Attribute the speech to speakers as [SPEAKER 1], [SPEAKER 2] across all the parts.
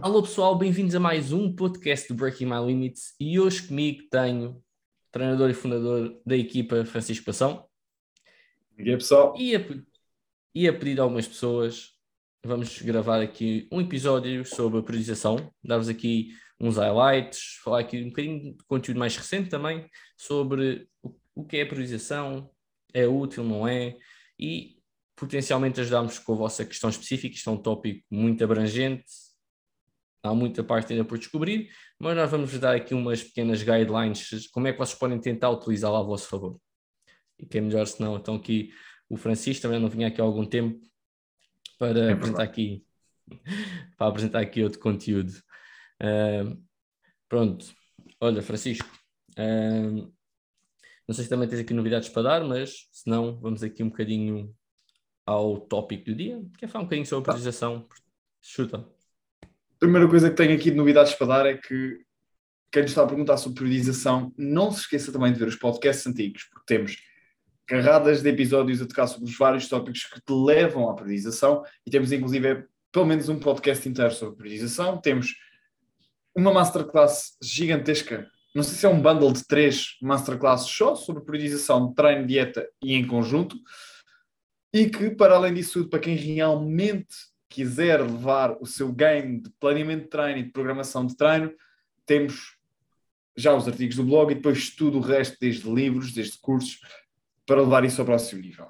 [SPEAKER 1] Alô pessoal, bem-vindos a mais um podcast do Breaking My Limits e hoje comigo tenho o treinador e fundador da equipa Francisco Passão.
[SPEAKER 2] E aí pessoal?
[SPEAKER 1] E a, e a pedir a algumas pessoas, vamos gravar aqui um episódio sobre a priorização, dar-vos aqui uns highlights, falar aqui um bocadinho de conteúdo mais recente também sobre o, o que é a priorização, é útil, não é, e potencialmente ajudarmos com a vossa questão específica, isto é um tópico muito abrangente, há muita parte ainda por descobrir, mas nós vamos dar aqui umas pequenas guidelines, como é que vocês podem tentar utilizá-la a vosso favor. E que é melhor se não, então aqui o Francisco também não vinha aqui há algum tempo para é apresentar aqui para apresentar aqui outro conteúdo. Uh, pronto, olha Francisco, uh, não sei se também tens aqui novidades para dar, mas se não, vamos aqui um bocadinho ao tópico do dia, que é falar um bocadinho sobre a tá. priorização. Chuta.
[SPEAKER 2] A primeira coisa que tenho aqui de novidades para dar é que quem está a perguntar sobre priorização, não se esqueça também de ver os podcasts antigos, porque temos carradas de episódios a tocar sobre os vários tópicos que te levam à priorização e temos inclusive pelo menos um podcast inteiro sobre priorização. Temos uma masterclass gigantesca, não sei se é um bundle de três masterclasses só sobre priorização, treino, dieta e em conjunto, e que para além disso tudo, para quem realmente quiser levar o seu game de planeamento de treino e de programação de treino, temos já os artigos do blog e depois tudo o resto, desde livros, desde cursos, para levar isso ao próximo nível.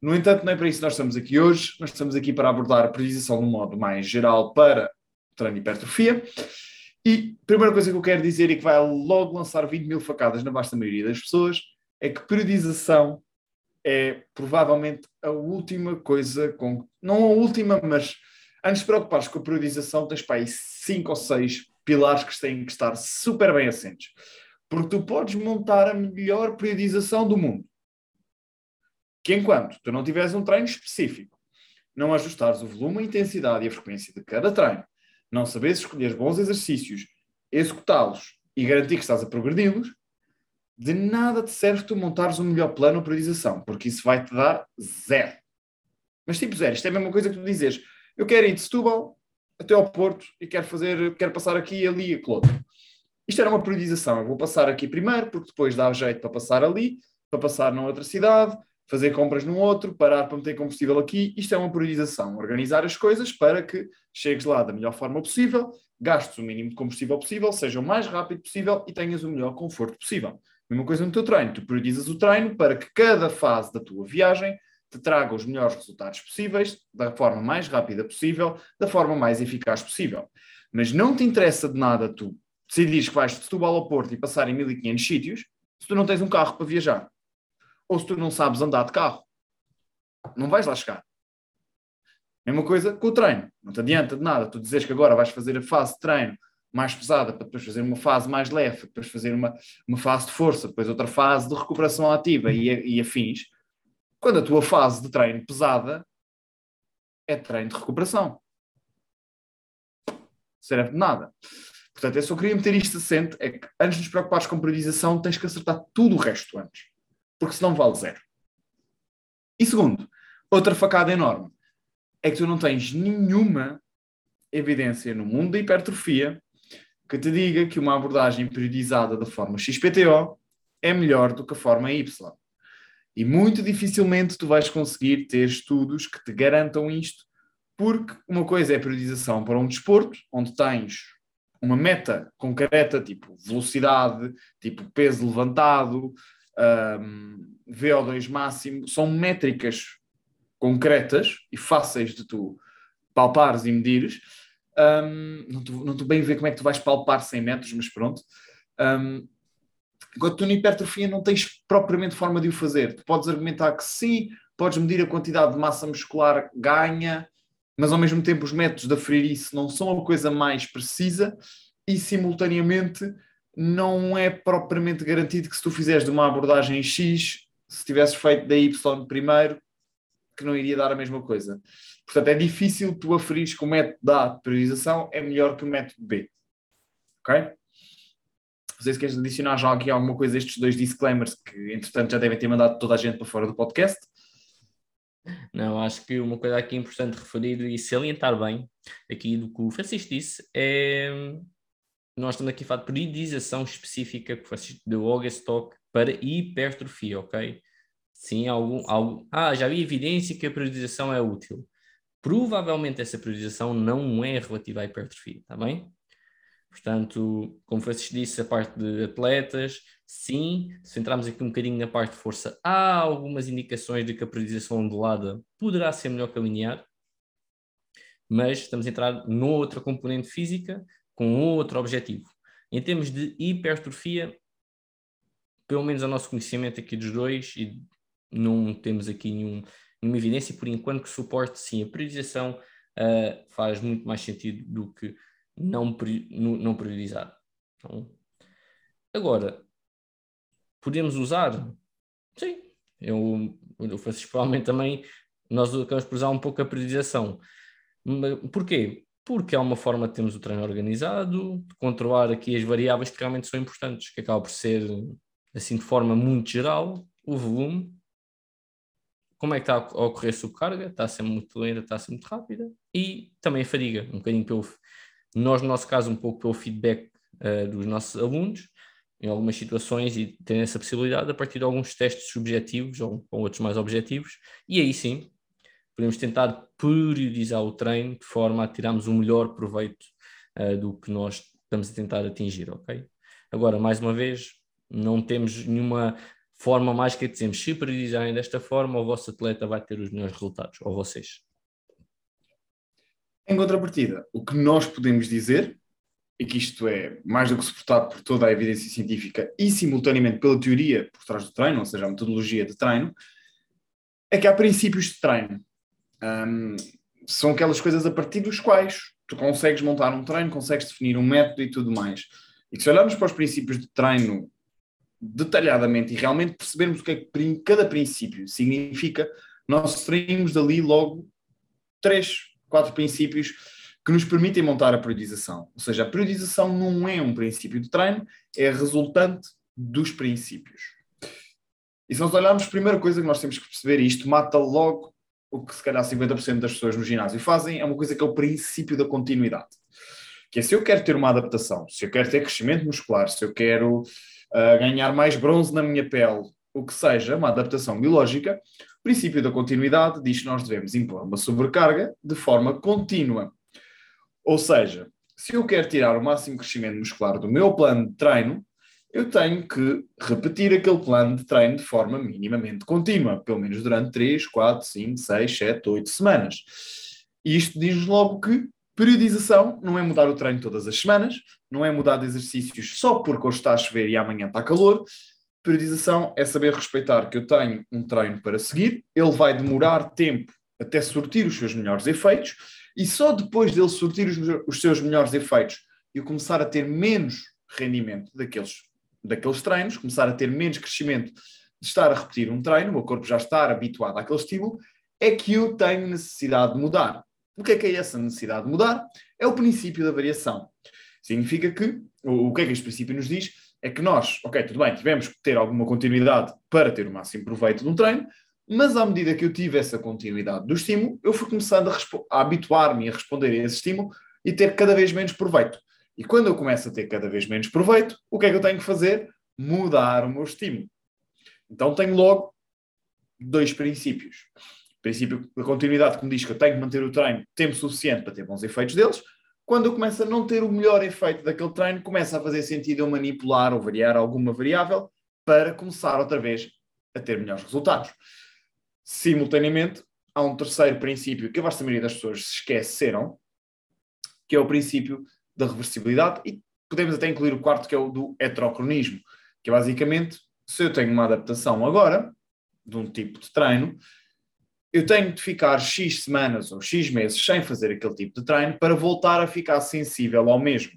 [SPEAKER 2] No entanto, não é para isso que nós estamos aqui hoje, nós estamos aqui para abordar a priorização de um modo mais geral para treino e hipertrofia. E a primeira coisa que eu quero dizer e que vai logo lançar 20 mil facadas na vasta maioria das pessoas é que periodização é provavelmente a última coisa, com, não a última, mas antes de preocupares com a periodização, tens para aí cinco ou seis pilares que têm que estar super bem assentes. Porque tu podes montar a melhor periodização do mundo. Que enquanto tu não tiveres um treino específico, não ajustares o volume, a intensidade e a frequência de cada treino, não sabes escolher bons exercícios, executá-los e garantir que estás a progredi-los, de nada te serve tu montares um melhor plano ou priorização, porque isso vai te dar zero. Mas tipo zero, isto é a mesma coisa que tu dizes, eu quero ir de Setúbal até ao Porto e quero fazer, quero passar aqui, ali e aquilo Isto era uma priorização, eu vou passar aqui primeiro, porque depois dá jeito para passar ali, para passar numa outra cidade, fazer compras num outro, parar para meter combustível aqui. Isto é uma priorização, organizar as coisas para que chegues lá da melhor forma possível, gastes o mínimo de combustível possível, seja o mais rápido possível e tenhas o melhor conforto possível. Mesma coisa no teu treino. Tu priorizas o treino para que cada fase da tua viagem te traga os melhores resultados possíveis, da forma mais rápida possível, da forma mais eficaz possível. Mas não te interessa de nada tu decidires que vais de Setúbal ao Porto e passar em 1500 sítios se tu não tens um carro para viajar. Ou se tu não sabes andar de carro. Não vais lá chegar. Mesma coisa com o treino. Não te adianta de nada tu dizes que agora vais fazer a fase de treino mais pesada para depois fazer uma fase mais leve, depois fazer uma, uma fase de força, depois outra fase de recuperação ativa e, e afins, quando a tua fase de treino pesada é treino de recuperação. Serve de nada. Portanto, eu só queria meter isto assente, é que antes de nos preocupares com periodização, tens que acertar tudo o resto antes. Porque senão vale zero. E segundo, outra facada enorme, é que tu não tens nenhuma evidência no mundo da hipertrofia que te diga que uma abordagem periodizada da forma XPTO é melhor do que a forma Y. E muito dificilmente tu vais conseguir ter estudos que te garantam isto, porque uma coisa é a periodização para um desporto, onde tens uma meta concreta, tipo velocidade, tipo peso levantado, um, VO2 máximo, são métricas concretas e fáceis de tu palpares e medires, um, não estou bem a ver como é que tu vais palpar 100 metros, mas pronto. Um, enquanto tu na hipertrofia não tens propriamente forma de o fazer. Tu podes argumentar que sim, podes medir a quantidade de massa muscular ganha, mas ao mesmo tempo os métodos de aferir isso não são a coisa mais precisa e simultaneamente não é propriamente garantido que se tu fizeres de uma abordagem X, se tivesses feito da Y primeiro, que não iria dar a mesma coisa. Portanto, é difícil tu aferires que o método A de priorização é melhor que o método B. Ok? Não sei se queres adicionar já aqui alguma coisa estes dois disclaimers que, entretanto, já devem ter mandado toda a gente para fora do podcast.
[SPEAKER 1] Não, acho que uma coisa aqui importante referir e salientar bem aqui do que o Francisco disse é nós estamos aqui a falar de periodização específica que o Francisco deu Talk para hipertrofia, ok? Sim, algum, algum. Ah, já vi evidência que a periodização é útil. Provavelmente essa periodização não é relativa à hipertrofia, está bem? Portanto, como Francisco disse, a parte de atletas, sim, se entrarmos aqui um bocadinho na parte de força, há algumas indicações de que a periodização ondulada poderá ser melhor que a linear, mas estamos a entrar noutra componente física com outro objetivo. Em termos de hipertrofia, pelo menos a nosso conhecimento aqui dos dois, e não temos aqui nenhum, nenhuma evidência, por enquanto que suporte sim a periodização uh, faz muito mais sentido do que não, não priorizar. Então, agora, podemos usar? Sim, eu, eu Francisco provavelmente também nós acabamos por usar um pouco a priorização. Porquê? Porque é uma forma de termos o treino organizado, de controlar aqui as variáveis que realmente são importantes, que acaba por ser, assim, de forma muito geral, o volume, como é que está a ocorrer a subcarga, está a ser muito lenta, está a ser muito rápida, e também a fadiga, um bocadinho pelo, nós, no nosso caso, um pouco pelo feedback uh, dos nossos alunos, em algumas situações, e ter essa possibilidade a partir de alguns testes subjetivos ou, ou outros mais objetivos, e aí sim podemos tentar periodizar o treino de forma a tirarmos o melhor proveito uh, do que nós estamos a tentar atingir, ok? Agora, mais uma vez, não temos nenhuma forma mágica de dizermos se periodizarem desta forma, o vosso atleta vai ter os melhores resultados, ou vocês.
[SPEAKER 2] Em contrapartida, o que nós podemos dizer, e que isto é mais do que suportado por toda a evidência científica e simultaneamente pela teoria por trás do treino, ou seja, a metodologia de treino, é que há princípios de treino. Um, são aquelas coisas a partir dos quais tu consegues montar um treino, consegues definir um método e tudo mais. E que se olharmos para os princípios de treino detalhadamente e realmente percebermos o que é que cada princípio significa, nós extraímos dali logo três quatro princípios que nos permitem montar a periodização. Ou seja, a periodização não é um princípio de treino, é resultante dos princípios. E se nós olharmos, a primeira coisa que nós temos que perceber, e isto mata logo o que se calhar 50% das pessoas no ginásio fazem, é uma coisa que é o princípio da continuidade. Que é se eu quero ter uma adaptação, se eu quero ter crescimento muscular, se eu quero ganhar mais bronze na minha pele, o que seja, uma adaptação biológica, o princípio da continuidade diz que nós devemos impor uma sobrecarga de forma contínua. Ou seja, se eu quero tirar o máximo crescimento muscular do meu plano de treino, eu tenho que repetir aquele plano de treino de forma minimamente contínua, pelo menos durante 3, 4, 5, 6, 7, 8 semanas. E isto diz logo que periodização não é mudar o treino todas as semanas, não é mudar de exercícios só porque hoje está a chover e amanhã está calor, Periodização é saber respeitar que eu tenho um treino para seguir, ele vai demorar tempo até surtir os seus melhores efeitos, e só depois dele surtir os, os seus melhores efeitos e eu começar a ter menos rendimento daqueles, daqueles treinos, começar a ter menos crescimento de estar a repetir um treino, o meu corpo já está habituado àquele estímulo, é que eu tenho necessidade de mudar. O que é que é essa necessidade de mudar? É o princípio da variação. Significa que, o, que é que este princípio nos diz? é que nós, ok, tudo bem, tivemos que ter alguma continuidade para ter o máximo proveito de um treino, mas à medida que eu tive essa continuidade do estímulo, eu fui começando a, a habituar-me a responder a esse estímulo e ter cada vez menos proveito. E quando eu começo a ter cada vez menos proveito, o que é que eu tenho que fazer? Mudar o meu estímulo. Então tenho logo dois princípios. Princípio da continuidade que me diz que eu tenho que manter o treino tempo suficiente para ter bons efeitos deles, quando eu começo a não ter o melhor efeito daquele treino, começa a fazer sentido eu manipular ou variar alguma variável para começar outra vez a ter melhores resultados. Simultaneamente, há um terceiro princípio que a vasta maioria das pessoas se esqueceram, que é o princípio da reversibilidade, e podemos até incluir o quarto, que é o do heterocronismo, que é basicamente, se eu tenho uma adaptação agora, de um tipo de treino, eu tenho de ficar X semanas ou X meses sem fazer aquele tipo de treino para voltar a ficar sensível ao mesmo.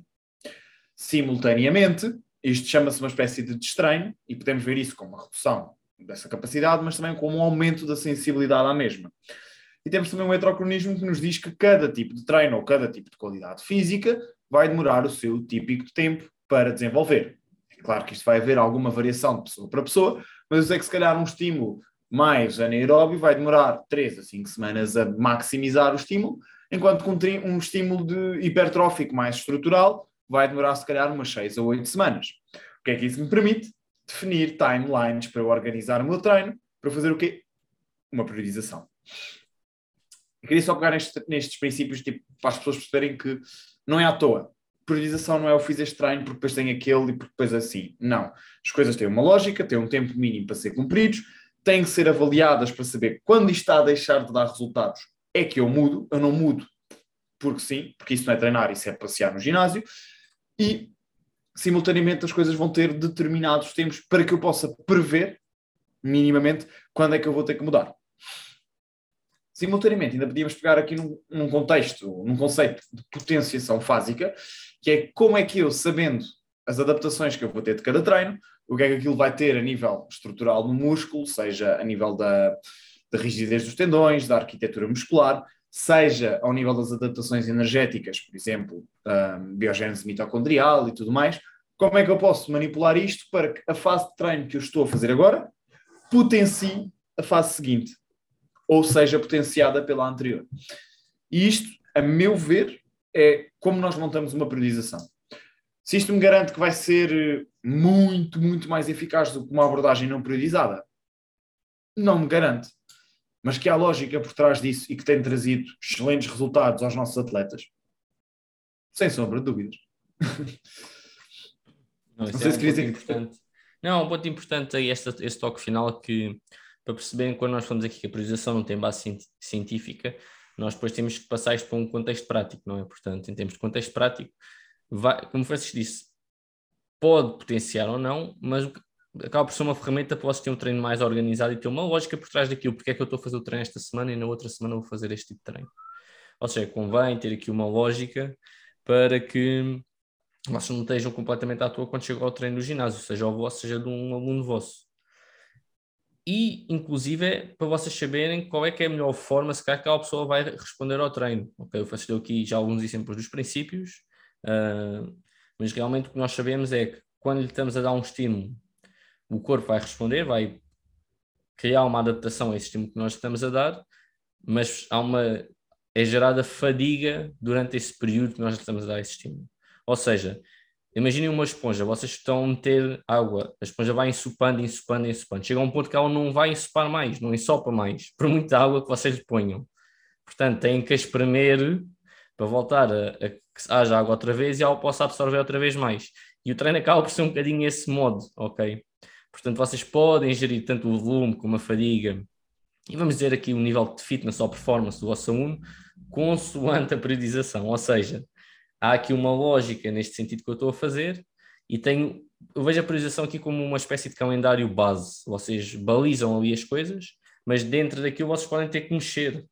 [SPEAKER 2] Simultaneamente, isto chama-se uma espécie de destreino e podemos ver isso como uma redução dessa capacidade, mas também como um aumento da sensibilidade à mesma. E temos também um heterocronismo que nos diz que cada tipo de treino ou cada tipo de qualidade física vai demorar o seu típico tempo para desenvolver. É claro que isto vai haver alguma variação de pessoa para pessoa, mas sei que se calhar um estímulo mais anaeróbio vai demorar 3 a 5 semanas a maximizar o estímulo, enquanto que um, estímulo de hipertrófico mais estrutural vai demorar se calhar umas 6 a 8 semanas. O que é que isso me permite? Definir timelines para eu organizar o meu treino, para fazer o quê? Uma priorização. Eu queria só pegar nestes, nestes princípios tipo, para as pessoas perceberem que não é à toa. Priorização não é eu fiz este treino porque depois tem aquele e porque depois assim. Não. As coisas têm uma lógica, têm um tempo mínimo para ser cumpridos, têm que ser avaliadas para saber quando isto está a deixar de dar resultados é que eu mudo. Eu não mudo porque sim, porque isso não é treinar, isso é passear no ginásio. E simultaneamente as coisas vão ter determinados tempos para que eu possa prever minimamente quando é que eu vou ter que mudar. Simultaneamente, ainda podíamos pegar aqui num, num contexto, num conceito de potenciação fásica, que é como é que eu, sabendo as adaptações que eu vou ter de cada treino, o que é que aquilo vai ter a nível estrutural no músculo, seja a nível da, da rigidez dos tendões, da arquitetura muscular, seja ao nível das adaptações energéticas, por exemplo, um, biogênese mitocondrial e tudo mais, como é que eu posso manipular isto para que a fase de treino que eu estou a fazer agora potencie a fase seguinte, ou seja potenciada pela anterior. E isto, a meu ver, é como nós montamos uma periodização. Se isto me garante que vai ser eh, muito, muito mais eficaz do que uma abordagem não periodizada, não me garante. Mas que há lógica por trás disso e que tem trazido excelentes resultados aos nossos atletas, sem sombra de dúvidas.
[SPEAKER 1] Não, não sei é se um dizer importante. Não, um ponto importante aí este, este toque final que para perceberem quando nós falamos aqui que a priorização não tem base científica, nós depois temos que passar isto para um contexto prático, não é? Portanto, em termos de contexto prático, vai, como o Francisco disse, pode potenciar ou não, mas acaba por ser uma ferramenta para vocês terem um treino mais organizado e ter uma lógica por trás daquilo, porque é que eu estou a fazer o treino esta semana e na outra semana vou fazer este tipo de treino. Ou seja, convém ter aqui uma lógica para que vocês não estejam completamente à toa quando chegam ao treino do ginásio, seja o vosso, seja de um aluno vosso e, inclusive, é para vocês saberem qual é que é a melhor forma, se calhar, que aquela pessoa vai responder ao treino. Ok, eu faço aqui já alguns exemplos dos princípios, uh, mas realmente o que nós sabemos é que quando lhe estamos a dar um estímulo, o corpo vai responder, vai criar uma adaptação a esse estímulo que nós estamos a dar, mas há uma é gerada fadiga durante esse período que nós estamos a dar esse estímulo. Ou seja, Imaginem uma esponja, vocês estão a meter água, a esponja vai ensopando, ensopando, ensopando. Chega a um ponto que ela não vai ensopar mais, não ensopa mais, por muita água que vocês lhe ponham. Portanto, têm que espremer para voltar a, a que haja água outra vez e ela possa absorver outra vez mais. E o treino acaba por ser um bocadinho esse modo, ok? Portanto, vocês podem gerir tanto o volume como a fadiga, e vamos dizer aqui o nível de fitness ou performance do vosso aluno, consoante a periodização. Ou seja, há aqui uma lógica neste sentido que eu estou a fazer e tenho, eu vejo a priorização aqui como uma espécie de calendário base. Vocês balizam ali as coisas, mas dentro daquilo vocês podem ter que mexer.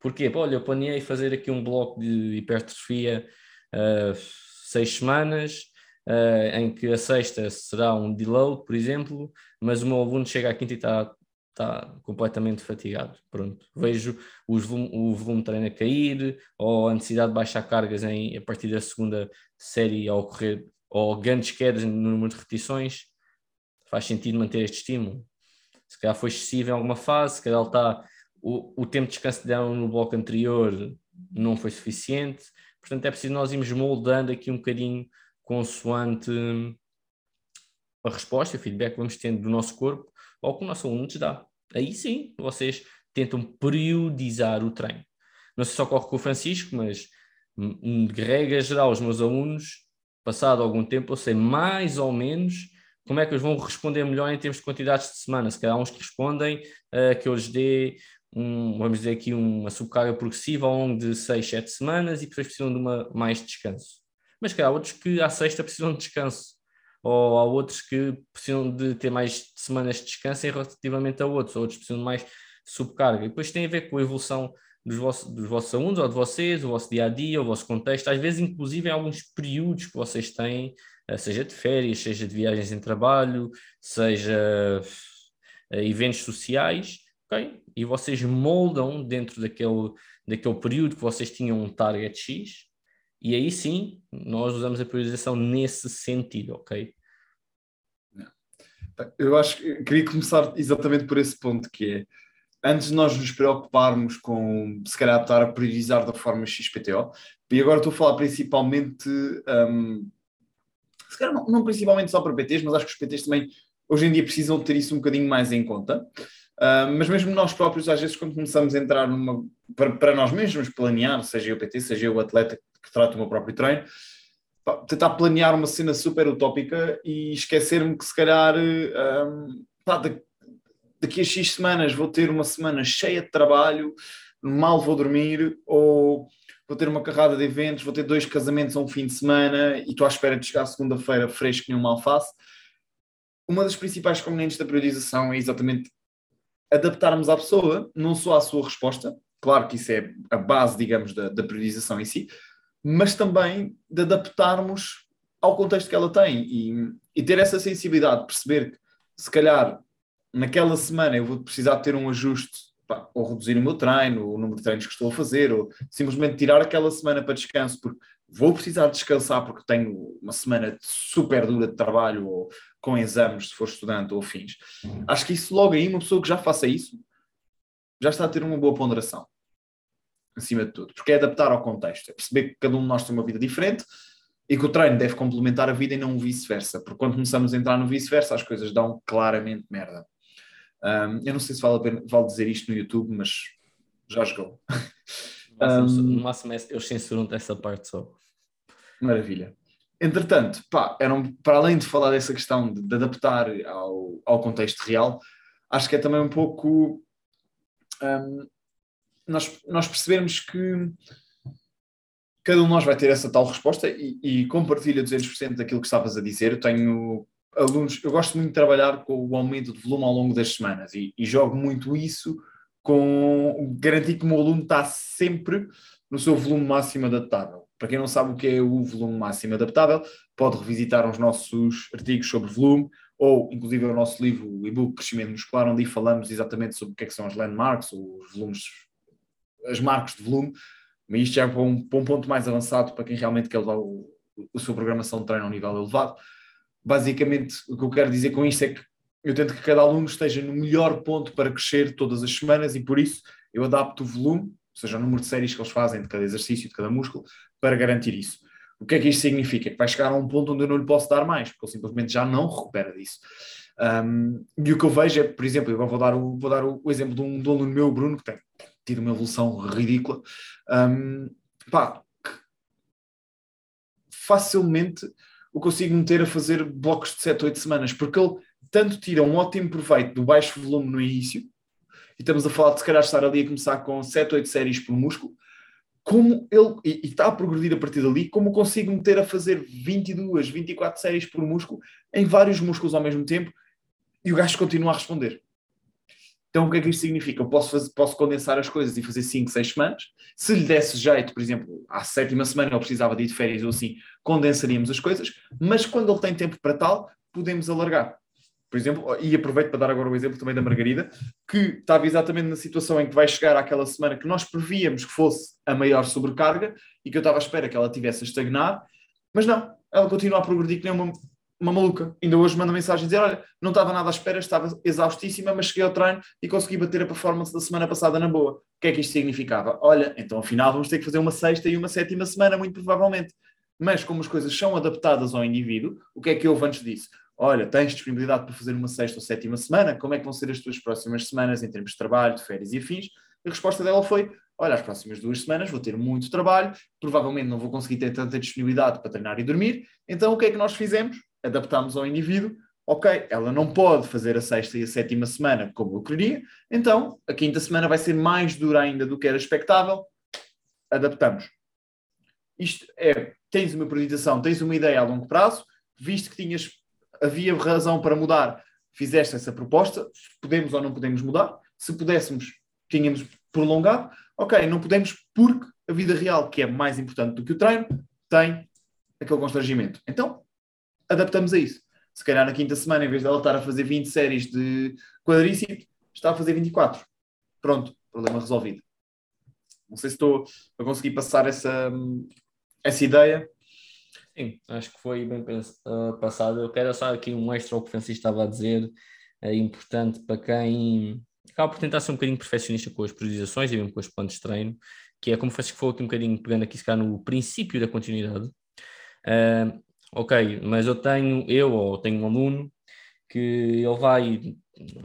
[SPEAKER 1] Porquê? Olha, eu planeei fazer aqui um bloco de hipertrofia uh, seis semanas, uh, em que a sexta será um deload, por exemplo, mas o meu aluno chega à quinta e está está completamente fatigado. Pronto, vejo os o volume de treino a cair, ou a necessidade de baixar cargas em, a partir da segunda série ao ocorrer, ou grandes quedas no número de repetições. Faz sentido manter este estímulo. Se calhar foi excessivo em alguma fase, se calhar está, o, o tempo de descanso deram no bloco anterior não foi suficiente. Portanto, é preciso nós irmos moldando aqui um bocadinho consoante a resposta, o feedback que vamos tendo do nosso corpo ou que o nosso aluno nos dá aí sim vocês tentam periodizar o treino. Não sei se ocorre com o Francisco, mas de regra geral, os meus alunos, passado algum tempo, eu sei mais ou menos como é que eles vão responder melhor em termos de quantidades de semana. Se calhar uns que respondem uh, que eu lhes dê, um, vamos dizer aqui, uma subcarga progressiva ao longo de 6, 7 semanas e depois precisam de uma, mais descanso. Mas calhar outros que à sexta precisam de descanso ou há outros que precisam de ter mais semanas de descanso relativamente a outros, ou outros precisam de mais subcarga. E depois tem a ver com a evolução dos vossos, dos vossos alunos ou de vocês, o vosso dia a dia, o vosso contexto, às vezes, inclusive, em alguns períodos que vocês têm, eh, seja de férias, seja de viagens em trabalho, seja eh, eventos sociais, ok? E vocês moldam dentro daquele, daquele período que vocês tinham um target X, e aí sim, nós usamos a priorização nesse sentido, ok?
[SPEAKER 2] Eu acho que queria começar exatamente por esse ponto, que é antes de nós nos preocuparmos com se calhar estar a priorizar da forma XPTO, e agora estou a falar principalmente, um, se calhar não, não, principalmente só para PTs, mas acho que os PTs também hoje em dia precisam ter isso um bocadinho mais em conta. Uh, mas mesmo nós próprios, às vezes, quando começamos a entrar numa, para, para nós mesmos planear, seja eu PT, seja eu o atleta que trata o meu próprio treino, pá, tentar planear uma cena super utópica e esquecer-me que se calhar um, pá, daqui a X semanas vou ter uma semana cheia de trabalho, mal vou dormir, ou vou ter uma carrada de eventos, vou ter dois casamentos a um fim de semana e estou à espera de chegar segunda-feira fresco nem uma alface. Uma das principais componentes da priorização é exatamente adaptarmos à pessoa, não só à sua resposta, claro que isso é a base, digamos, da, da priorização em si, mas também de adaptarmos ao contexto que ela tem e, e ter essa sensibilidade de perceber que, se calhar, naquela semana eu vou precisar ter um ajuste pá, ou reduzir o meu treino, o número de treinos que estou a fazer, ou simplesmente tirar aquela semana para descanso, porque vou precisar descansar porque tenho uma semana super dura de trabalho ou com exames, se for estudante ou fins. Acho que isso logo aí, uma pessoa que já faça isso, já está a ter uma boa ponderação, acima de tudo, porque é adaptar ao contexto, é perceber que cada um de nós tem uma vida diferente e que o treino deve complementar a vida e não vice-versa, porque quando começamos a entrar no vice-versa, as coisas dão claramente merda. Um, eu não sei se vale pena vale dizer isto no YouTube, mas já jogou.
[SPEAKER 1] No máximo, um, eu censuro essa parte só.
[SPEAKER 2] Maravilha. Entretanto, pá, eram, para além de falar dessa questão de, de adaptar ao, ao contexto real, acho que é também um pouco um, nós, nós percebermos que cada um de nós vai ter essa tal resposta e, e compartilha 200% daquilo que estavas a dizer. Eu tenho alunos, eu gosto muito de trabalhar com o aumento de volume ao longo das semanas e, e jogo muito isso com garantir que o meu aluno está sempre no seu volume máximo adaptável. Para quem não sabe o que é o volume máximo adaptável, pode revisitar os nossos artigos sobre volume ou, inclusive, o nosso livro, o e-book Crescimento Muscular, onde falamos exatamente sobre o que, é que são as landmarks, ou os volumes, as marcas de volume, mas isto já é para um, para um ponto mais avançado para quem realmente quer levar o, a sua programação de treino a um nível elevado. Basicamente o que eu quero dizer com isto é que eu tento que cada aluno esteja no melhor ponto para crescer todas as semanas e por isso eu adapto o volume, seja, o número de séries que eles fazem de cada exercício, de cada músculo, para garantir isso. O que é que isto significa? Que vai chegar a um ponto onde eu não lhe posso dar mais, porque ele simplesmente já não recupera disso. Um, e o que eu vejo é, por exemplo, eu vou dar o, vou dar o, exemplo de um, um aluno meu, Bruno, que tem tido uma evolução ridícula. Um, pá, facilmente o consigo meter a fazer blocos de 7, 8 semanas, porque ele tanto tira um ótimo proveito do baixo volume no início, e estamos a falar de se calhar estar ali a começar com 7, 8 séries por músculo, como ele, e, e está a progredir a partir dali, como consigo meter a fazer 22, 24 séries por músculo em vários músculos ao mesmo tempo, e o gajo continua a responder. Então, o que é que isto significa? Eu posso, fazer, posso condensar as coisas e fazer 5, 6 semanas. Se lhe desse jeito, por exemplo, à sétima semana ele precisava de ir de férias ou assim, condensaríamos as coisas, mas quando ele tem tempo para tal, podemos alargar. Por exemplo, e aproveito para dar agora o exemplo também da Margarida, que estava exatamente na situação em que vai chegar àquela semana que nós prevíamos que fosse a maior sobrecarga e que eu estava à espera que ela tivesse a estagnar, mas não, ela continua a progredir que nem uma, uma maluca. Ainda hoje manda mensagem dizer: Olha, não estava nada à espera, estava exaustíssima, mas cheguei ao treino e consegui bater a performance da semana passada na boa. O que é que isto significava? Olha, então afinal vamos ter que fazer uma sexta e uma sétima semana, muito provavelmente. Mas como as coisas são adaptadas ao indivíduo, o que é que houve antes disso? Olha, tens disponibilidade para fazer uma sexta ou sétima semana? Como é que vão ser as tuas próximas semanas em termos de trabalho, de férias e afins? A resposta dela foi: Olha, as próximas duas semanas vou ter muito trabalho, provavelmente não vou conseguir ter tanta disponibilidade para treinar e dormir. Então o que é que nós fizemos? adaptamos ao indivíduo, ok, ela não pode fazer a sexta e a sétima semana como eu queria, então a quinta semana vai ser mais dura ainda do que era expectável, adaptamos. Isto é, tens uma priorização, tens uma ideia a longo prazo, visto que tinhas, havia razão para mudar, fizeste essa proposta, podemos ou não podemos mudar, se pudéssemos, tínhamos prolongado, ok, não podemos porque a vida real, que é mais importante do que o treino, tem aquele constrangimento. Então, adaptamos a isso. Se calhar na quinta semana, em vez de ela estar a fazer 20 séries de quadríceps, está a fazer 24. Pronto, problema resolvido. Não sei se estou a conseguir passar essa, essa ideia.
[SPEAKER 1] Sim, acho que foi bem uh, passado. Eu quero só aqui um extra ao que o Francisco estava a dizer, é importante para quem acaba por tentar ser um bocadinho perfeccionista com as priorizações e mesmo com os planos de treino, que é como o Francisco falou aqui um bocadinho, pegando aqui se calhar no princípio da continuidade. Uh, ok, mas eu tenho, eu ou tenho um aluno que ele vai,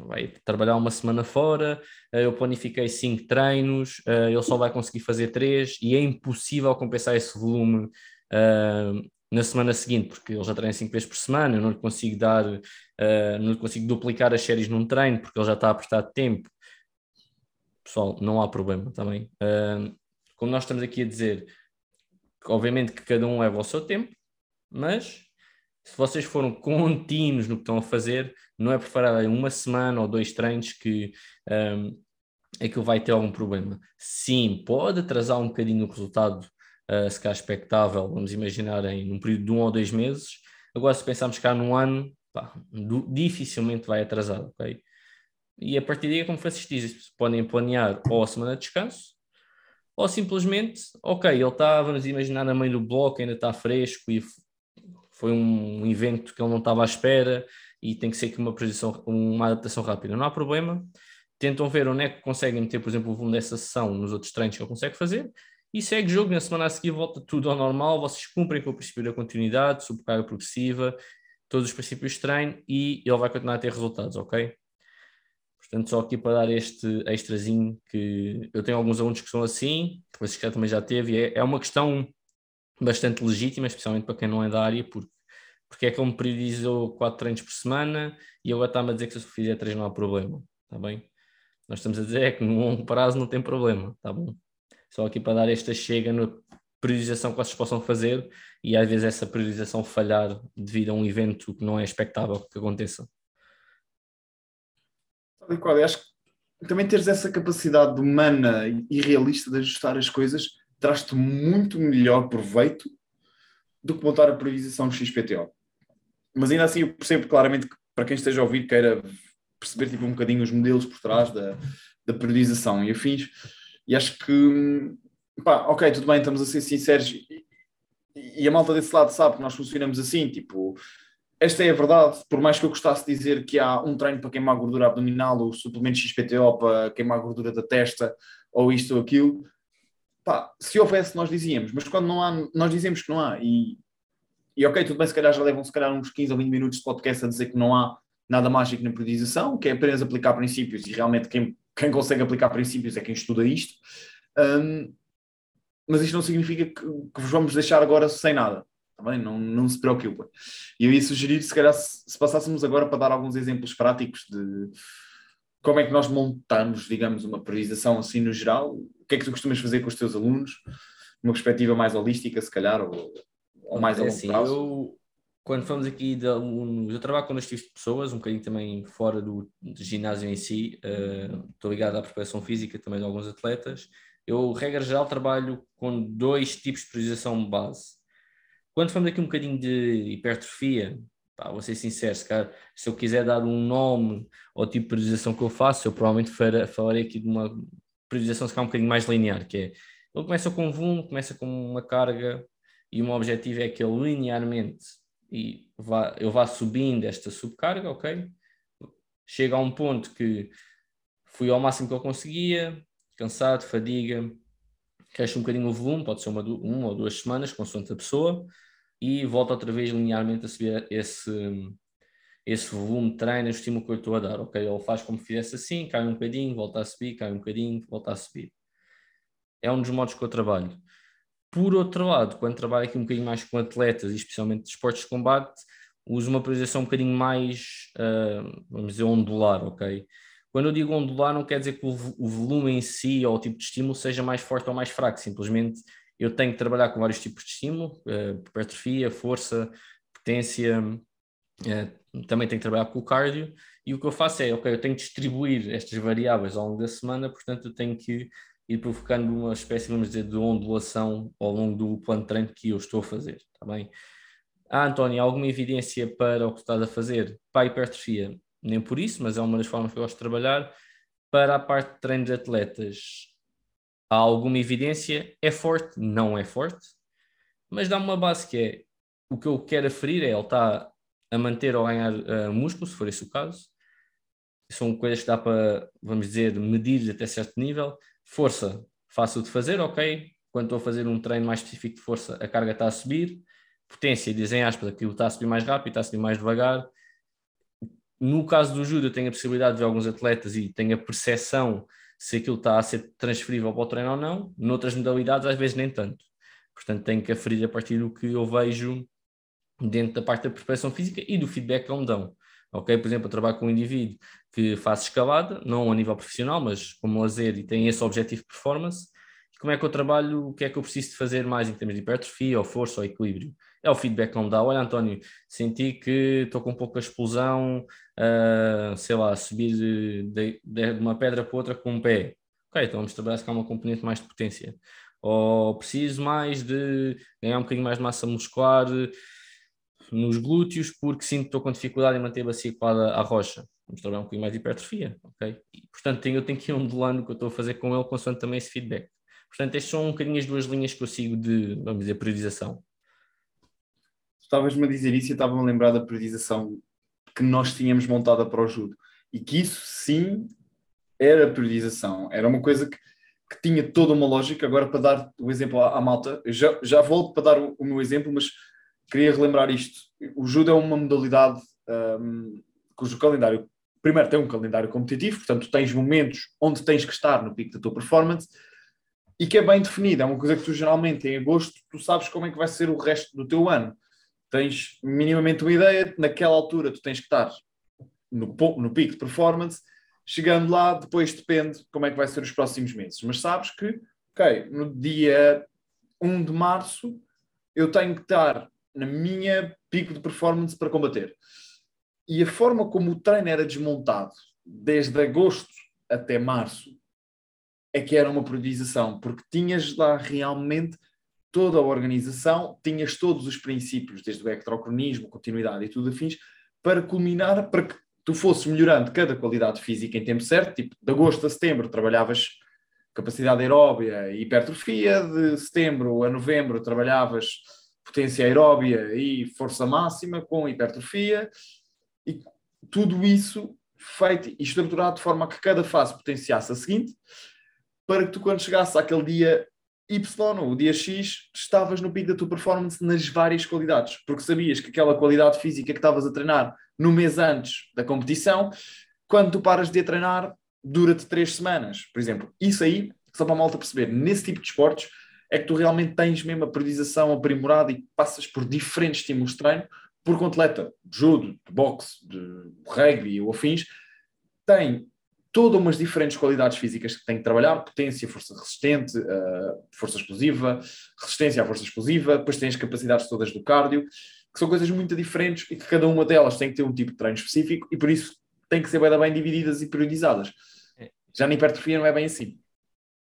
[SPEAKER 1] vai trabalhar uma semana fora, uh, eu planifiquei cinco treinos, ele só vai conseguir fazer três e é impossível compensar esse volume uh, na semana seguinte, porque ele já treina cinco vezes por semana, eu não lhe consigo dar, uh, não lhe consigo duplicar as séries num treino, porque ele já está a prestar tempo. Pessoal, não há problema também. Uh, como nós estamos aqui a dizer, obviamente que cada um leva o seu tempo, mas se vocês foram contínuos no que estão a fazer, não é preferível uma semana ou dois treinos que um, é que vai ter algum problema. Sim, pode atrasar um bocadinho o resultado uh, se calhar expectável, vamos imaginar, em um período de um ou dois meses. Agora, se pensarmos cá num ano, pá, dificilmente vai atrasar, ok? E a partir daí, como Francisco diz, podem planear ou a semana de descanso, ou simplesmente, ok, ele está, vamos imaginar, na meio do bloco, ainda está fresco e foi um evento que ele não estava à espera e tem que ser aqui uma, posição, uma adaptação rápida. Não há problema. Tentam ver onde é que conseguem meter, por exemplo, o volume dessa sessão nos outros treinos que ele consegue fazer e segue jogo. Na semana a seguir volta tudo ao normal. Vocês cumprem com o princípio da continuidade, subcarga progressiva, todos os princípios de treino e ele vai continuar a ter resultados, ok? Portanto, só aqui para dar este extrazinho que eu tenho alguns alunos que são assim, que vocês já também já teve, é, é uma questão bastante legítima, especialmente para quem não é da área, porque, porque é que ele me priorizou quatro treinos por semana e agora está-me a dizer que se eu fizer três não há problema, está bem? Nós estamos a dizer é que no longo prazo não tem problema, está bom? Só aqui para dar esta chega na priorização que vocês possam fazer e às vezes essa priorização falhar devido a um evento que não é expectável que aconteça.
[SPEAKER 2] Qual, acho que também teres essa capacidade humana e realista de ajustar as coisas traz-te muito melhor proveito do que montar a priorização XPTO. Mas ainda assim eu percebo claramente que para quem esteja a ouvir queira perceber tipo, um bocadinho os modelos por trás da, da priorização e afins e acho que, pá, ok, tudo bem, estamos a ser sinceros e, e a malta desse lado sabe que nós funcionamos assim, tipo, esta é a verdade, por mais que eu gostasse de dizer que há um treino para queimar gordura abdominal ou suplemento XPTO para queimar gordura da testa ou isto ou aquilo, pá, se houvesse nós dizíamos, mas quando não há, nós dizemos que não há. E, e ok, tudo bem, se calhar já levam se calhar uns 15 ou 20 minutos de podcast a dizer que não há nada mágico na periodização, que é apenas aplicar princípios e realmente quem quem consegue aplicar princípios é quem estuda isto. Um, mas isto não significa que, que, vos vamos deixar agora sem nada. Tá não, não se preocupem. E eu ia sugerir, se calhar, se, se, passássemos agora para dar alguns exemplos práticos de como é que nós montamos, digamos, uma priorização assim no geral. O que é que tu costumas fazer com os teus alunos? Uma perspectiva mais holística, se calhar, ou, ou mais é a longo assim, prazo?
[SPEAKER 1] Eu quando falamos aqui de eu trabalho com dois tipos de pessoas, um bocadinho também fora do, ginásio em si, uh, estou ligado à preparação física também de alguns atletas. Eu, regra geral, trabalho com dois tipos de priorização base. Quando falamos aqui um bocadinho de hipertrofia, pá, vou ser sincero, se, cara, se eu quiser dar um nome ao tipo de priorização que eu faço, eu provavelmente falarei aqui de uma priorização se calhar um bocadinho mais linear, que é, ele começa com um volume, começa com uma carga, e o meu objetivo é que ele linearmente e vá, eu vá subindo esta subcarga, ok? Chega a um ponto que fui ao máximo que eu conseguia, cansado, fadiga, cresce um bocadinho o volume, pode ser uma, uma ou duas semanas, consoante a pessoa, e volto outra vez linearmente a subir esse, esse volume treino, o estímulo que eu estou a dar, ok? Ele faz como fizesse assim, cai um bocadinho, volta a subir, cai um bocadinho, volta a subir. É um dos modos que eu trabalho. Por outro lado, quando trabalho aqui um bocadinho mais com atletas, e especialmente de esportes de combate, uso uma priorização um bocadinho mais, uh, vamos dizer, ondular, ok? Quando eu digo ondular, não quer dizer que o, o, volume em si ou o tipo de estímulo seja mais forte ou mais fraco, simplesmente eu tenho que trabalhar com vários tipos de estímulo, uh, hipertrofia, força, potência, uh, também tenho que trabalhar com o cardio, e o que eu faço é, ok, eu tenho que distribuir estas variáveis ao longo da semana, portanto eu tenho que e provocando uma espécie, vamos dizer, de ondulação ao longo do plano de treino que eu estou a fazer, está bem? Ah, António, alguma evidência para o que estás a fazer? Para a hipertrofia, nem por isso, mas é uma das formas que eu gosto de trabalhar. Para a parte de treino de atletas, há alguma evidência? É forte? Não é forte, mas dá-me uma base que é, o que eu quero aferir é ele está a manter ou ganhar uh, músculo, se for esse o caso. São coisas que dá para, vamos dizer, medir até certo nível. Força, fácil de fazer, ok. Quando estou a fazer um treino mais específico de força, a carga está a subir. Potência, dizem aspas, aquilo está a subir mais rápido, está a subir mais devagar. No caso do judo, eu tenho a possibilidade de ver alguns atletas e tenho a percepção se aquilo está a ser transferível para o treino ou não. Noutras modalidades, às vezes nem tanto. Portanto, tenho que aferir a partir do que eu vejo dentro da parte da preparação física e do feedback que me dão. Ok? Por exemplo, eu trabalho com um indivíduo que faz escalada, não a nível profissional, mas como lazer e tem esse objetivo de performance. Como é que eu trabalho? O que é que eu preciso de fazer mais em termos de hipertrofia, ou força, ou equilíbrio? É o feedback que me dá. Olha, António, senti que estou com um pouco a explosão, uh, sei lá, subir de, de, uma pedra para outra com um pé. Ok, então vamos trabalhar se há uma componente mais de potência. Ou preciso mais de ganhar um bocadinho mais de massa muscular, nos glúteos porque sinto que estou com dificuldade em manter a bacia colada à rocha. Vamos trabalhar um bocadinho mais de hipertrofia, ok? E, portanto, eu tenho que ir ondulando o que eu estou a fazer com ele, consoante também esse feedback. Portanto, estas são um bocadinho as duas linhas que eu sigo de, vamos dizer, periodização.
[SPEAKER 2] Estavas-me a dizer isso e estava-me a lembrar da periodização que nós tínhamos montada para o judo. E que isso, sim, era periodização. Era uma coisa que, que tinha toda uma lógica. Agora, para dar o exemplo à, à malta, já, já volto para dar o, o meu exemplo, mas queria relembrar isto. O judo é uma modalidade um, cujo calendário, primeiro, tem um calendário competitivo, portanto, tens momentos onde tens que estar no pico da tua performance e que é bem definido. É uma coisa que tu geralmente, em agosto, tu sabes como é que vai ser o resto do teu ano. Tens minimamente uma ideia, naquela altura tu tens que estar no, no pico de performance, chegando lá, depois depende como é que vai ser os próximos meses. Mas sabes que, ok, no dia 1 de março eu tenho que estar na minha pico de performance para combater. E a forma como o treino era desmontado, desde agosto até março, é que era uma periodização, porque tinhas lá realmente toda a organização, tinhas todos os princípios, desde o ectrocronismo, continuidade e tudo afins, para culminar, para que tu fosses melhorando cada qualidade física em tempo certo, tipo, de agosto a setembro trabalhavas capacidade aeróbia e hipertrofia, de setembro a novembro trabalhavas potência aeróbia e força máxima com hipertrofia tudo isso feito e estruturado de forma a que cada fase potenciasse a seguinte para que tu quando chegasse àquele dia Y ou o dia X estavas no pico da tua performance nas várias qualidades, porque sabias que aquela qualidade física que estavas a treinar no mês antes da competição, quando tu paras de treinar, dura-te três semanas, por exemplo. Isso aí, só para a malta perceber, nesse tipo de esportes, é que tu realmente tens mesmo a periodização aprimorada e passas por diferentes estímulos de treino, porque um atleta de judo, de boxe, de rugby ou afins, tem todas umas diferentes qualidades físicas que tem que trabalhar, potência, força resistente, uh, força explosiva, resistência à força explosiva, depois tem as capacidades todas do cardio, que são coisas muito diferentes e que cada uma delas tem que ter um tipo de treino específico e por isso tem que ser bem, bem divididas e periodizadas. É. Já na hipertrofia não é bem assim.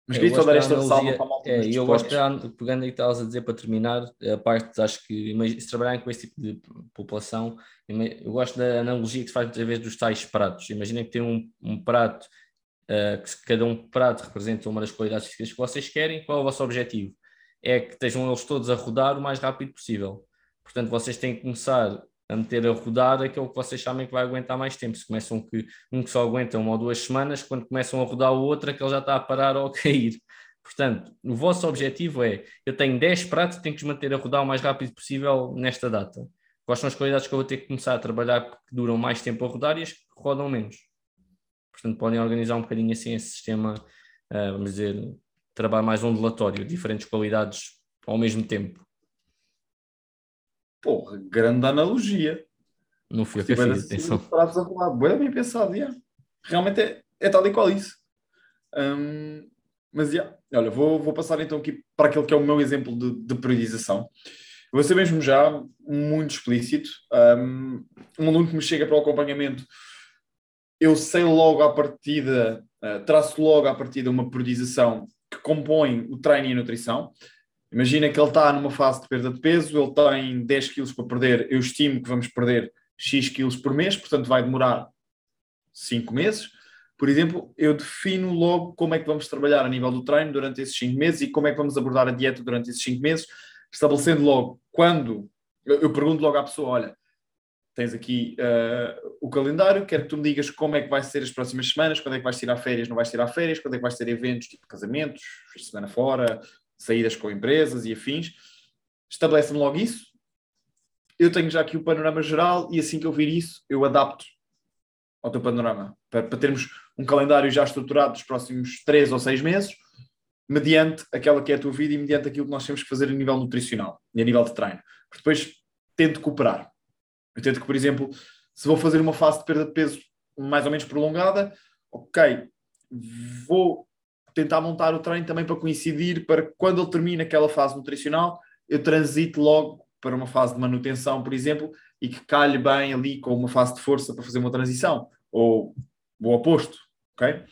[SPEAKER 2] Mas queria só dar esta ressalva para a malta
[SPEAKER 1] é, Eu gosto de, pegando aí que estavas a dizer para terminar, a parte, acho que se trabalharem com esse tipo de população, eu gosto da analogia que se faz muitas vezes dos tais pratos. Imaginem que tem um, um prato, uh, que cada um prato representa uma das qualidades físicas que vocês querem, qual é o vosso objetivo? É que estejam eles todos a rodar o mais rápido possível. Portanto, vocês têm que começar a meter a rodar aquele que vocês sabem que vai aguentar mais tempo. Se começam que um que só aguenta uma ou duas semanas, quando começam a rodar o outro, aquele já está a parar ou a cair. Portanto, o vosso objetivo é: eu tenho 10 pratos, tenho que os manter a rodar o mais rápido possível nesta data. Quais são as qualidades que eu vou ter que começar a trabalhar que duram mais tempo a rodar e as que rodam menos? Portanto, podem organizar um bocadinho assim esse sistema, uh, vamos dizer, trabalho mais ondulatório, diferentes qualidades ao mesmo tempo.
[SPEAKER 2] Porra, grande analogia.
[SPEAKER 1] Não fui eu que fiz, atenção.
[SPEAKER 2] Pratos a rolar. Boa, bem pensado, yeah. Realmente é, é tal e qual isso. Um, mas, yeah. olha, vou, vou passar então aqui para aquele que é o meu exemplo de, de periodização. Vou ser mesmo já muito explícito. Um, um aluno que me chega para o acompanhamento, eu sei logo à partida, uh, traço logo à partida uma periodização que compõe o treino e a nutrição. Imagina que ele está numa fase de perda de peso, ele tem 10 quilos para perder, eu estimo que vamos perder X quilos por mês, portanto vai demorar 5 meses. Por exemplo, eu defino logo como é que vamos trabalhar a nível do treino durante esses 5 meses e como é que vamos abordar a dieta durante esses 5 meses, estabelecendo logo quando eu, pergunto logo à pessoa: olha, tens aqui uh, o calendário, quero que tu me digas como é que vai ser as próximas semanas, quando é que vais tirar férias, não vais tirar férias, quando é que vais ter eventos tipo casamentos, semana fora, saídas com empresas e afins. Estabelece-me logo isso. Eu tenho já aqui o panorama geral e assim que eu vir isso, eu adapto ao teu panorama, para, para termos um calendário já estruturado dos próximos três ou seis meses, mediante aquela que é a tua vida e mediante aquilo que nós temos que fazer a nível nutricional e a nível de treino. Porque depois tento cooperar. Eu tento que, por exemplo, se vou fazer uma fase de perda de peso mais ou menos prolongada, ok, vou tentar montar o treino também para coincidir para quando ele termina aquela fase nutricional, eu transito logo para uma fase de manutenção, por exemplo, e que calhe bem ali com uma fase de força para fazer uma transição ou o oposto, ok?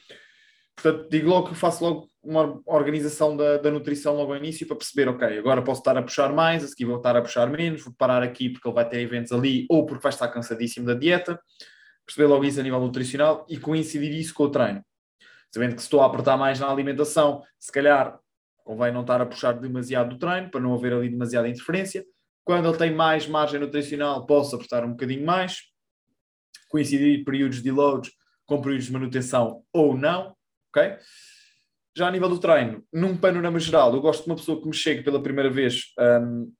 [SPEAKER 2] Portanto, digo logo que faço logo uma organização da, da, nutrição logo ao início para perceber, ok, agora posso estar a puxar mais, a seguir vou estar a puxar menos, vou parar aqui porque ele vai ter eventos ali ou porque vai estar cansadíssimo da dieta, perceber logo isso a nível nutricional e coincidir isso com o treino. Sabendo que se estou a apertar mais na alimentação, se calhar convém não estar a puxar demasiado do treino para não haver ali demasiada interferência. Quando ele tem mais margem nutricional, posso apertar um bocadinho mais, coincidir períodos de loads com períodos de manutenção ou não, ok? Já a nível do treino, num panorama geral, eu gosto de uma pessoa que me chegue pela primeira vez um,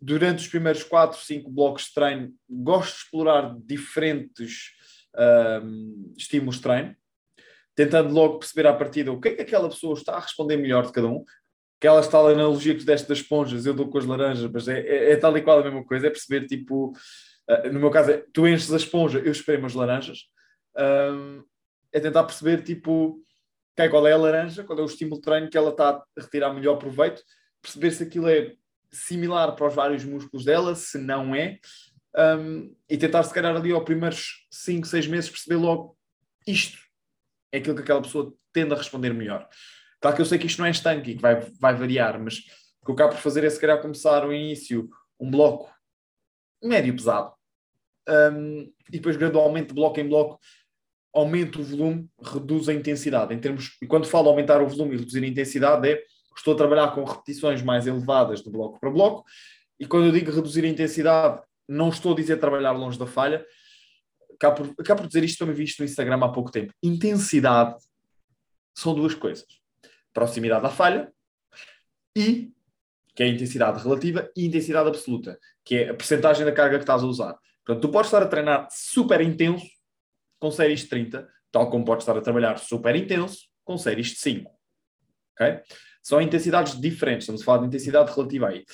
[SPEAKER 2] durante os primeiros 4, 5 blocos de treino, gosto de explorar diferentes um, estímulos de treino, tentando logo perceber à partida o que é que aquela pessoa está a responder melhor de cada um. Aquela tal analogia que tu deste das esponjas, eu dou com as laranjas, mas é, é, é tal e qual a mesma coisa, é perceber tipo, uh, no meu caso, é, tu enches a esponja, eu espremo as laranjas, é tentar perceber tipo, okay, qual é a laranja, qual é o estímulo de treino que ela está a retirar melhor proveito, perceber se aquilo é similar para os vários músculos dela, se não é, um, e tentar se calhar ali aos primeiros 5, 6 meses perceber logo isto é aquilo que aquela pessoa tende a responder melhor. Claro que eu sei que isto não é estanque e que vai, vai variar, mas o que eu acabo por fazer é se calhar começar o início um bloco médio pesado um, e depois gradualmente bloco em bloco aumento o volume, reduz a intensidade. Em termos, e quando falo aumentar o volume e reduzir a intensidade, é estou a trabalhar com repetições mais elevadas de bloco para bloco, e quando eu digo reduzir a intensidade, não estou a dizer trabalhar longe da falha. Acabo por, acabo por dizer isto, também vi isto no Instagram há pouco tempo. Intensidade são duas coisas: proximidade à falha e, que é a intensidade relativa, e intensidade absoluta, que é a percentagem da carga que estás a usar. Portanto, tu podes estar a treinar super intenso com séries de 30, tal como pode estar a trabalhar super intenso com séries de 5. Okay? São intensidades diferentes, estamos a falar de intensidade relativa aí.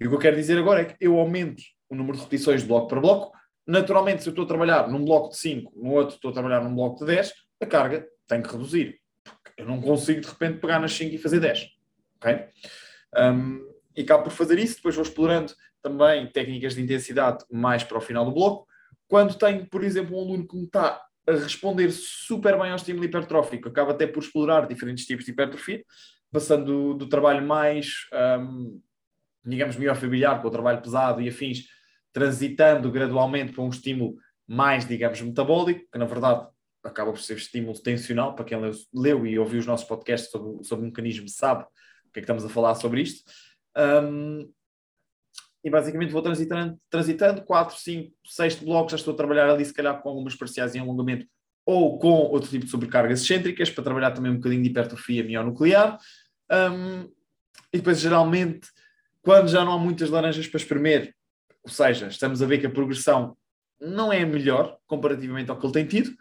[SPEAKER 2] E o que eu quero dizer agora é que eu aumento o número de repetições de bloco para bloco. Naturalmente, se eu estou a trabalhar num bloco de 5, no outro estou a trabalhar num bloco de 10, a carga tem que reduzir. Porque eu não consigo de repente pegar nas 5 e fazer 10. Okay? Um, e acabo por fazer isso, depois vou explorando também técnicas de intensidade mais para o final do bloco. Quando tenho, por exemplo, um aluno que me está a responder super bem ao estímulo hipertrófico, acaba até por explorar diferentes tipos de hipertrofia, passando do, do trabalho mais, um, digamos, miofibrilar, com o trabalho pesado e afins, transitando gradualmente para um estímulo mais, digamos, metabólico, que na verdade acaba por ser estímulo tensional, para quem leu, leu e ouviu os nossos podcasts sobre, sobre o mecanismo sabe o que é que estamos a falar sobre isto. Um, e basicamente vou transitando, transitando 4, 5, 6 blocos, já estou a trabalhar ali se calhar com algumas parciais em alongamento ou com outro tipo de sobrecargas excêntricas para trabalhar também um bocadinho de hipertrofia mionuclear. Um, e depois, geralmente, quando já não há muitas laranjas para espremer, ou seja, estamos a ver que a progressão não é melhor comparativamente ao que ele tem tido,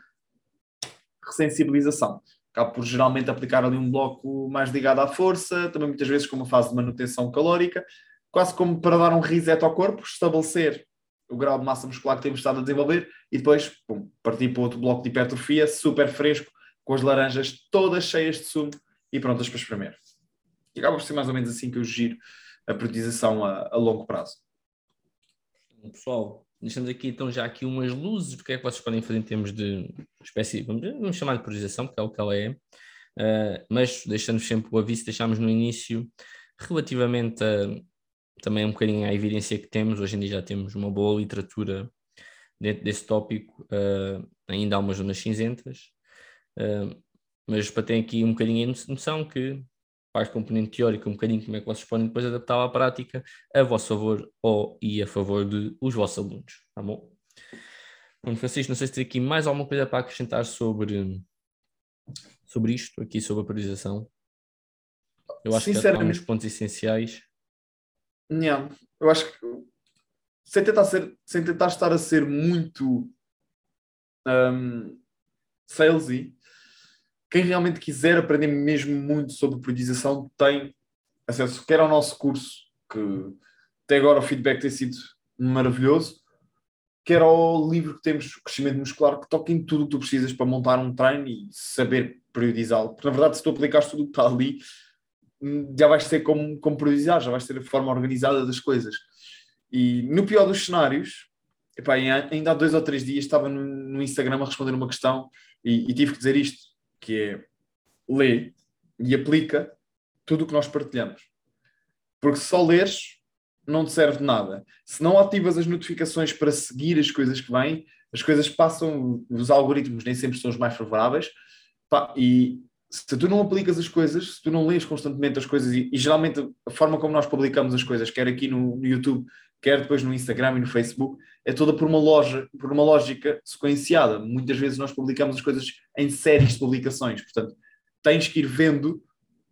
[SPEAKER 2] ressensibilização. Acabo por geralmente aplicar ali um bloco mais ligado à força, também muitas vezes com uma fase de manutenção calórica, quase como para dar um reset ao corpo, estabelecer o grau de massa muscular que temos estado a desenvolver e depois pum, partir para outro bloco de hipertrofia super fresco, com as laranjas todas cheias de sumo e prontas para espremer. E acaba por ser mais ou menos assim que eu giro a periodização a, a longo prazo.
[SPEAKER 1] Pessoal, deixamos aqui então já aqui umas luzes do que é que vocês podem fazer em termos de espécie, vamos, vamos chamar de periodização, porque é o que ela é, uh, mas deixando sempre o aviso, deixámos no início relativamente a também um bocadinho a evidência que temos, hoje em dia já temos uma boa literatura dentro desse tópico, uh, ainda há umas zonas cinzentas, uh, mas para ter aqui um bocadinho a noção que parte componente teórica, um bocadinho como é que vocês podem depois adaptar à prática a vosso favor ou e a favor de os vossos alunos, tá bom? Bom, Francisco, não sei se tem aqui mais alguma coisa para acrescentar sobre, sobre isto, aqui sobre a priorização. Eu acho que há uns pontos essenciais.
[SPEAKER 2] Não, eu acho que sem tentar, ser, sem tentar estar a ser muito um, salesy, quem realmente quiser aprender mesmo muito sobre periodização tem acesso quer ao nosso curso, que até agora o feedback tem sido maravilhoso, quer ao livro que temos, Crescimento Muscular, que toca em tudo o que tu precisas para montar um treino e saber periodizá-lo. Porque na verdade, se tu aplicares tudo o que está ali, já vais ter como, como periodizar, já vais ter a forma organizada das coisas. E no pior dos cenários, epá, ainda há dois ou três dias estava no, no Instagram a responder uma questão e, e, tive que dizer isto, que é lê e aplica tudo o que nós partilhamos. Porque só leres, não te serve de nada. Se não ativas as notificações para seguir as coisas que vêm, as coisas passam, os algoritmos nem sempre são os mais favoráveis, pá, e se tu não aplicas as coisas, se tu não lês constantemente as coisas, e, e geralmente a forma como nós publicamos as coisas, quer aqui no, no YouTube, quer depois no Instagram e no Facebook, é toda por uma loja, por uma lógica sequenciada. Muitas vezes nós publicamos as coisas em séries de publicações, portanto, tens que ir vendo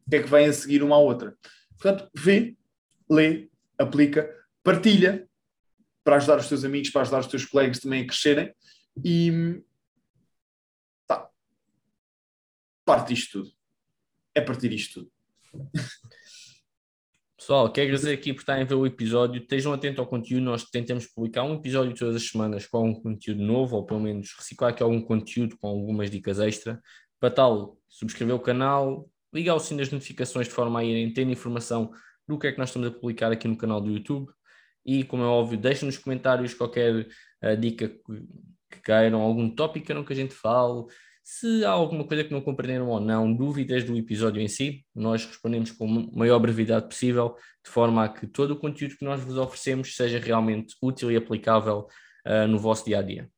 [SPEAKER 2] o que é que vem a seguir uma à outra. Portanto, vê, lê, aplica, partilha para ajudar os teus amigos, para ajudar os teus colegas também a crescerem e tá. Parte isto tudo. É partir isto tudo.
[SPEAKER 1] Pessoal, quero agradecer aqui por estarem a ver o episódio. Estejam atentos ao conteúdo. Nós tentamos publicar um episódio todas as semanas com algum conteúdo novo, ou pelo menos reciclar aqui algum conteúdo com algumas dicas extra. Para tal, subscrever o canal, ligar o sino das notificações de forma a irem tendo informação do que é que nós estamos a publicar aqui no canal do YouTube. E, como é óbvio, deixem nos comentários qualquer uh, dica que, que queiram, algum tópico que não que a gente fale, se há alguma coisa que não compreenderam ou não, dúvidas do episódio em si, nós respondemos com a maior brevidade possível, de forma a que todo o conteúdo que nós vos oferecemos seja realmente útil e aplicável uh, no vosso dia a dia.